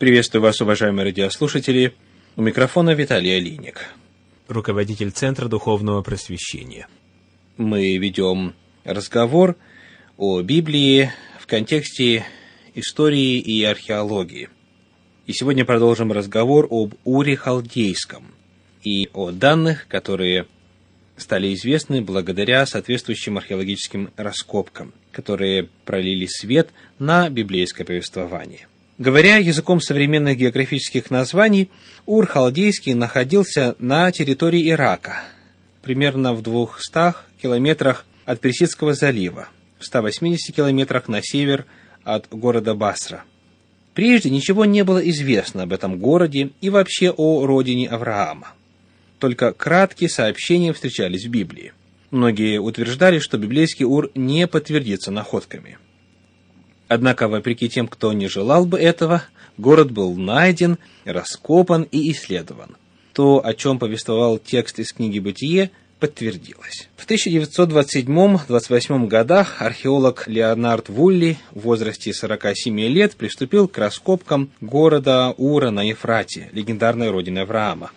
Приветствую вас, уважаемые радиослушатели. У микрофона Виталий Алиник, руководитель Центра Духовного Просвещения. Мы ведем разговор о Библии в контексте истории и археологии. И сегодня продолжим разговор об Уре Халдейском и о данных, которые стали известны благодаря соответствующим археологическим раскопкам, которые пролили свет на библейское повествование. Говоря языком современных географических названий, Ур-Халдейский находился на территории Ирака, примерно в 200 километрах от Персидского залива, в 180 километрах на север от города Басра. Прежде ничего не было известно об этом городе и вообще о родине Авраама. Только краткие сообщения встречались в Библии. Многие утверждали, что библейский Ур не подтвердится находками. Однако, вопреки тем, кто не желал бы этого, город был найден, раскопан и исследован. То, о чем повествовал текст из книги «Бытие», подтвердилось. В 1927-28 годах археолог Леонард Вулли в возрасте 47 лет приступил к раскопкам города Ура на Ефрате, легендарной родины Авраама.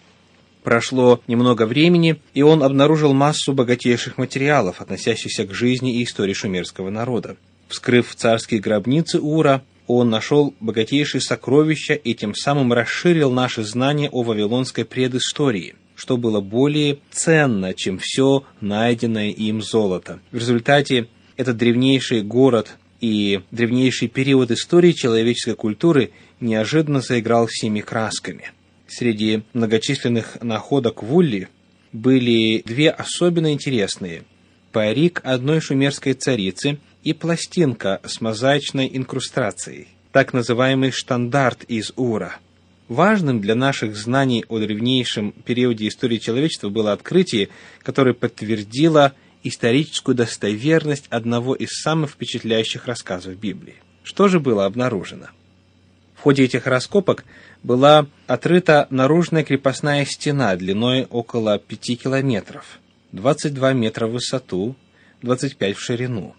Прошло немного времени, и он обнаружил массу богатейших материалов, относящихся к жизни и истории шумерского народа. Вскрыв царские гробницы Ура, он нашел богатейшие сокровища и тем самым расширил наши знания о вавилонской предыстории, что было более ценно, чем все найденное им золото. В результате этот древнейший город и древнейший период истории человеческой культуры неожиданно заиграл всеми красками – Среди многочисленных находок в были две особенно интересные. Парик одной шумерской царицы и пластинка с мозаичной инкрустацией, так называемый штандарт из Ура. Важным для наших знаний о древнейшем периоде истории человечества было открытие, которое подтвердило историческую достоверность одного из самых впечатляющих рассказов Библии. Что же было обнаружено? В ходе этих раскопок была отрыта наружная крепостная стена длиной около 5 километров, 22 метра в высоту, 25 в ширину.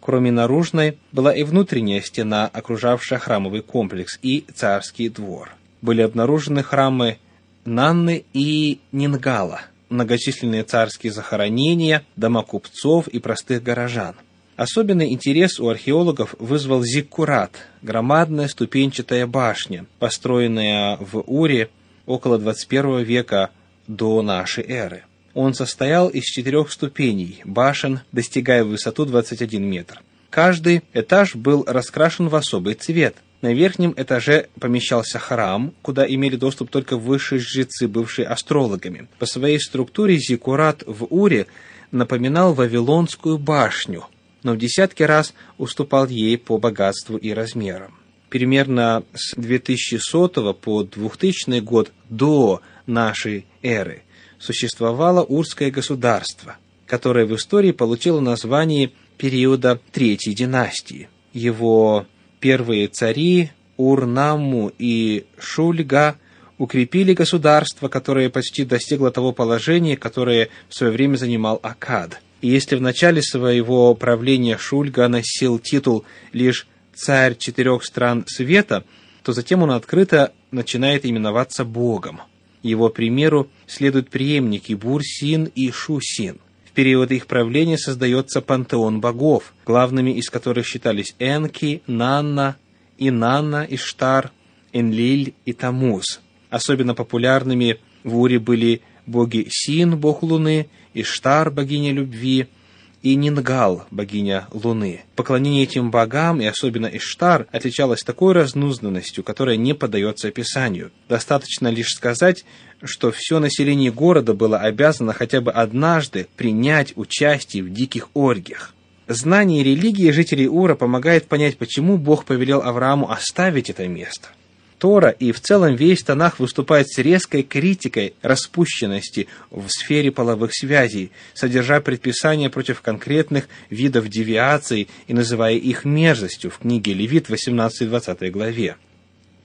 Кроме наружной, была и внутренняя стена, окружавшая храмовый комплекс, и царский двор. Были обнаружены храмы Нанны и Нингала, многочисленные царские захоронения, дома купцов и простых горожан. Особенный интерес у археологов вызвал Зиккурат, громадная ступенчатая башня, построенная в Уре около 21 века до нашей эры. Он состоял из четырех ступеней, башен, достигая высоту 21 метр. Каждый этаж был раскрашен в особый цвет. На верхнем этаже помещался храм, куда имели доступ только высшие жрецы, бывшие астрологами. По своей структуре Зиккурат в Уре напоминал Вавилонскую башню – но в десятки раз уступал ей по богатству и размерам. Примерно с 2100 по 2000 год до нашей эры существовало Урское государство, которое в истории получило название периода Третьей династии. Его первые цари Урнаму и Шульга укрепили государство, которое почти достигло того положения, которое в свое время занимал Акад – и если в начале своего правления Шульга носил титул лишь «царь четырех стран света», то затем он открыто начинает именоваться Богом. Его примеру следуют преемники Бурсин и Шусин. В период их правления создается пантеон богов, главными из которых считались Энки, Нанна, Инанна, Иштар, Энлиль и Тамуз. Особенно популярными в Уре были боги Син, бог Луны, Иштар, богиня любви, и Нингал, богиня Луны. Поклонение этим богам, и особенно Иштар, отличалось такой разнузданностью, которая не поддается описанию. Достаточно лишь сказать, что все население города было обязано хотя бы однажды принять участие в диких оргиях. Знание религии жителей Ура помогает понять, почему Бог повелел Аврааму оставить это место. Тора и в целом весь Танах выступает с резкой критикой распущенности в сфере половых связей, содержа предписания против конкретных видов девиаций и называя их мерзостью в книге Левит 18-20 главе.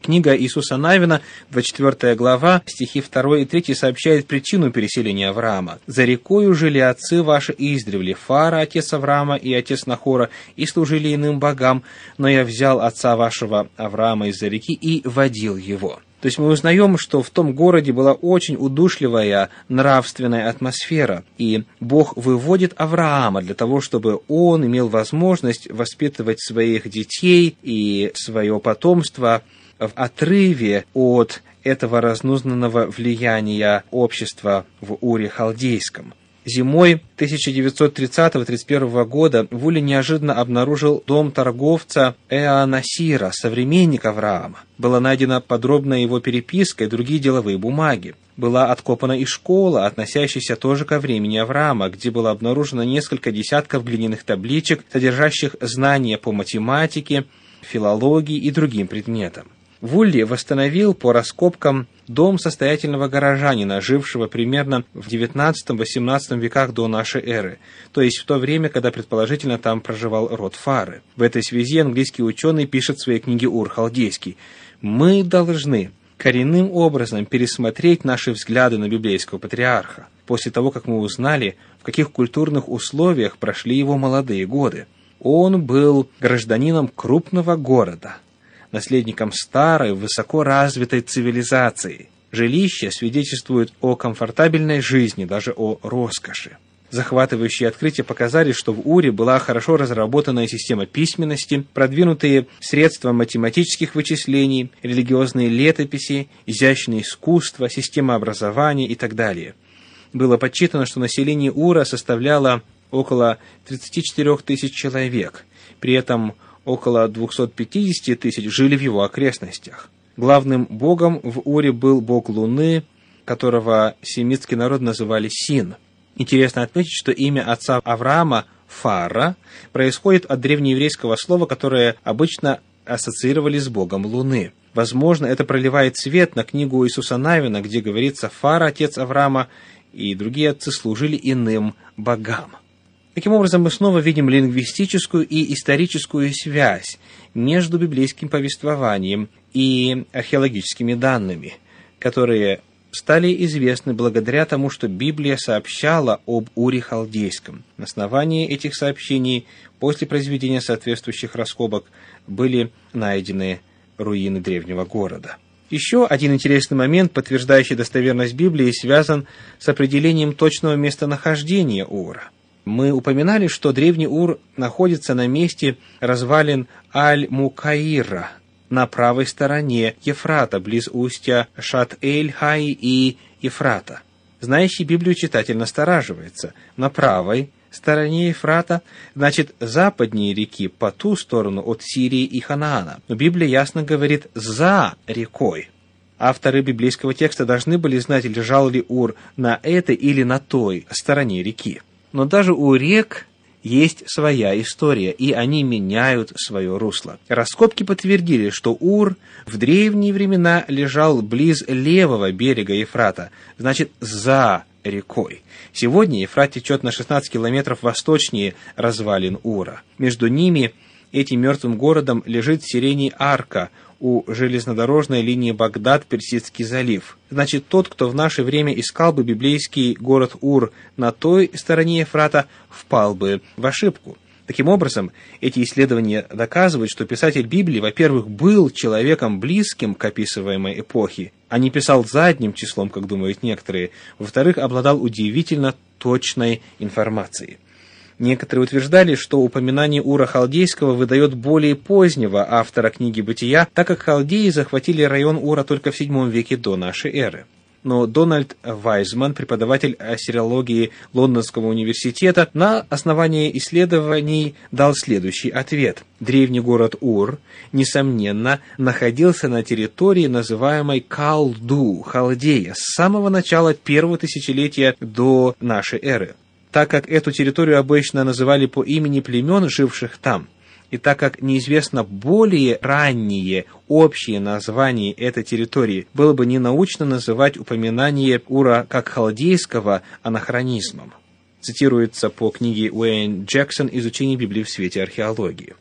Книга Иисуса Навина, 24 глава, стихи 2 и 3 сообщает причину переселения Авраама. «За рекою жили отцы ваши издревле, Фара, отец Авраама и отец Нахора, и служили иным богам, но я взял отца вашего Авраама из-за реки и водил его». То есть мы узнаем, что в том городе была очень удушливая нравственная атмосфера, и Бог выводит Авраама для того, чтобы он имел возможность воспитывать своих детей и свое потомство в отрыве от этого разнузнанного влияния общества в Уре Халдейском. Зимой 1930-31 года Вули неожиданно обнаружил дом торговца Эанасира, современника Авраама. Была найдена подробная его переписка и другие деловые бумаги. Была откопана и школа, относящаяся тоже ко времени Авраама, где было обнаружено несколько десятков глиняных табличек, содержащих знания по математике, филологии и другим предметам. Вулли восстановил по раскопкам дом состоятельного горожанина, жившего примерно в XIX-XVIII веках до нашей эры, то есть в то время, когда предположительно там проживал род Фары. В этой связи английский ученый пишет в своей книге Ур Халдейский «Мы должны коренным образом пересмотреть наши взгляды на библейского патриарха, после того, как мы узнали, в каких культурных условиях прошли его молодые годы. Он был гражданином крупного города – наследником старой, высоко развитой цивилизации. Жилища свидетельствуют о комфортабельной жизни, даже о роскоши. Захватывающие открытия показали, что в Уре была хорошо разработанная система письменности, продвинутые средства математических вычислений, религиозные летописи, изящное искусство, система образования и так далее. Было подсчитано, что население Ура составляло около 34 тысяч человек. При этом около 250 тысяч жили в его окрестностях. Главным богом в Уре был бог Луны, которого семитский народ называли Син. Интересно отметить, что имя отца Авраама Фара происходит от древнееврейского слова, которое обычно ассоциировали с богом Луны. Возможно, это проливает свет на книгу Иисуса Навина, где говорится «Фара, отец Авраама, и другие отцы служили иным богам». Таким образом, мы снова видим лингвистическую и историческую связь между библейским повествованием и археологическими данными, которые стали известны благодаря тому, что Библия сообщала об Уре Халдейском. На основании этих сообщений после произведения соответствующих раскопок были найдены руины древнего города. Еще один интересный момент, подтверждающий достоверность Библии, связан с определением точного местонахождения Ура – мы упоминали, что древний Ур находится на месте развалин Аль-Мукаира, на правой стороне Ефрата, близ устья Шат-Эль-Хай и Ефрата. Знающий Библию читатель настораживается. На правой стороне Ефрата, значит, западнее реки, по ту сторону от Сирии и Ханаана. Но Библия ясно говорит «за рекой». Авторы библейского текста должны были знать, лежал ли Ур на этой или на той стороне реки. Но даже у рек есть своя история, и они меняют свое русло. Раскопки подтвердили, что Ур в древние времена лежал близ левого берега Ефрата, значит, за рекой. Сегодня Ефрат течет на 16 километров восточнее развалин Ура. Между ними, этим мертвым городом, лежит сирени Арка, у железнодорожной линии Багдад-Персидский залив. Значит, тот, кто в наше время искал бы библейский город Ур на той стороне Ефрата, впал бы в ошибку. Таким образом, эти исследования доказывают, что писатель Библии, во-первых, был человеком близким к описываемой эпохе, а не писал задним числом, как думают некоторые, во-вторых, обладал удивительно точной информацией. Некоторые утверждали, что упоминание Ура Халдейского выдает более позднего автора книги «Бытия», так как халдеи захватили район Ура только в VII веке до нашей эры. Но Дональд Вайзман, преподаватель ассириологии Лондонского университета, на основании исследований дал следующий ответ. Древний город Ур, несомненно, находился на территории, называемой Калду, Халдея, с самого начала первого тысячелетия до нашей эры так как эту территорию обычно называли по имени племен, живших там, и так как неизвестно более ранние общие названия этой территории, было бы ненаучно называть упоминание Ура как халдейского анахронизмом. Цитируется по книге Уэйн Джексон «Изучение Библии в свете археологии».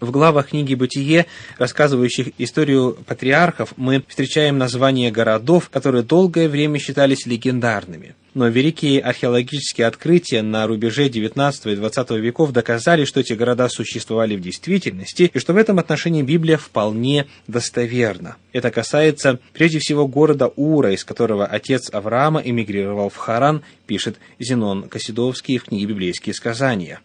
В главах книги «Бытие», рассказывающих историю патриархов, мы встречаем названия городов, которые долгое время считались легендарными. Но великие археологические открытия на рубеже XIX и XX веков доказали, что эти города существовали в действительности, и что в этом отношении Библия вполне достоверна. Это касается прежде всего города Ура, из которого отец Авраама эмигрировал в Харан, пишет Зенон Косидовский в книге «Библейские сказания».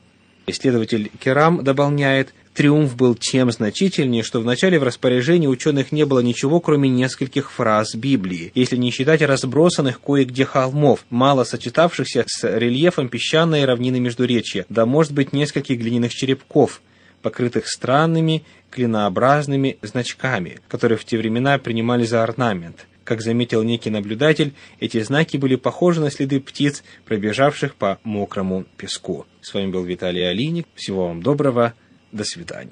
Исследователь Керам дополняет, триумф был тем значительнее, что вначале в распоряжении ученых не было ничего, кроме нескольких фраз Библии, если не считать разбросанных кое-где холмов, мало сочетавшихся с рельефом песчаной равнины Междуречья, да, может быть, нескольких глиняных черепков, покрытых странными клинообразными значками, которые в те времена принимали за орнамент. Как заметил некий наблюдатель, эти знаки были похожи на следы птиц, пробежавших по мокрому песку. С вами был Виталий Алиник. Всего вам доброго. До свидания.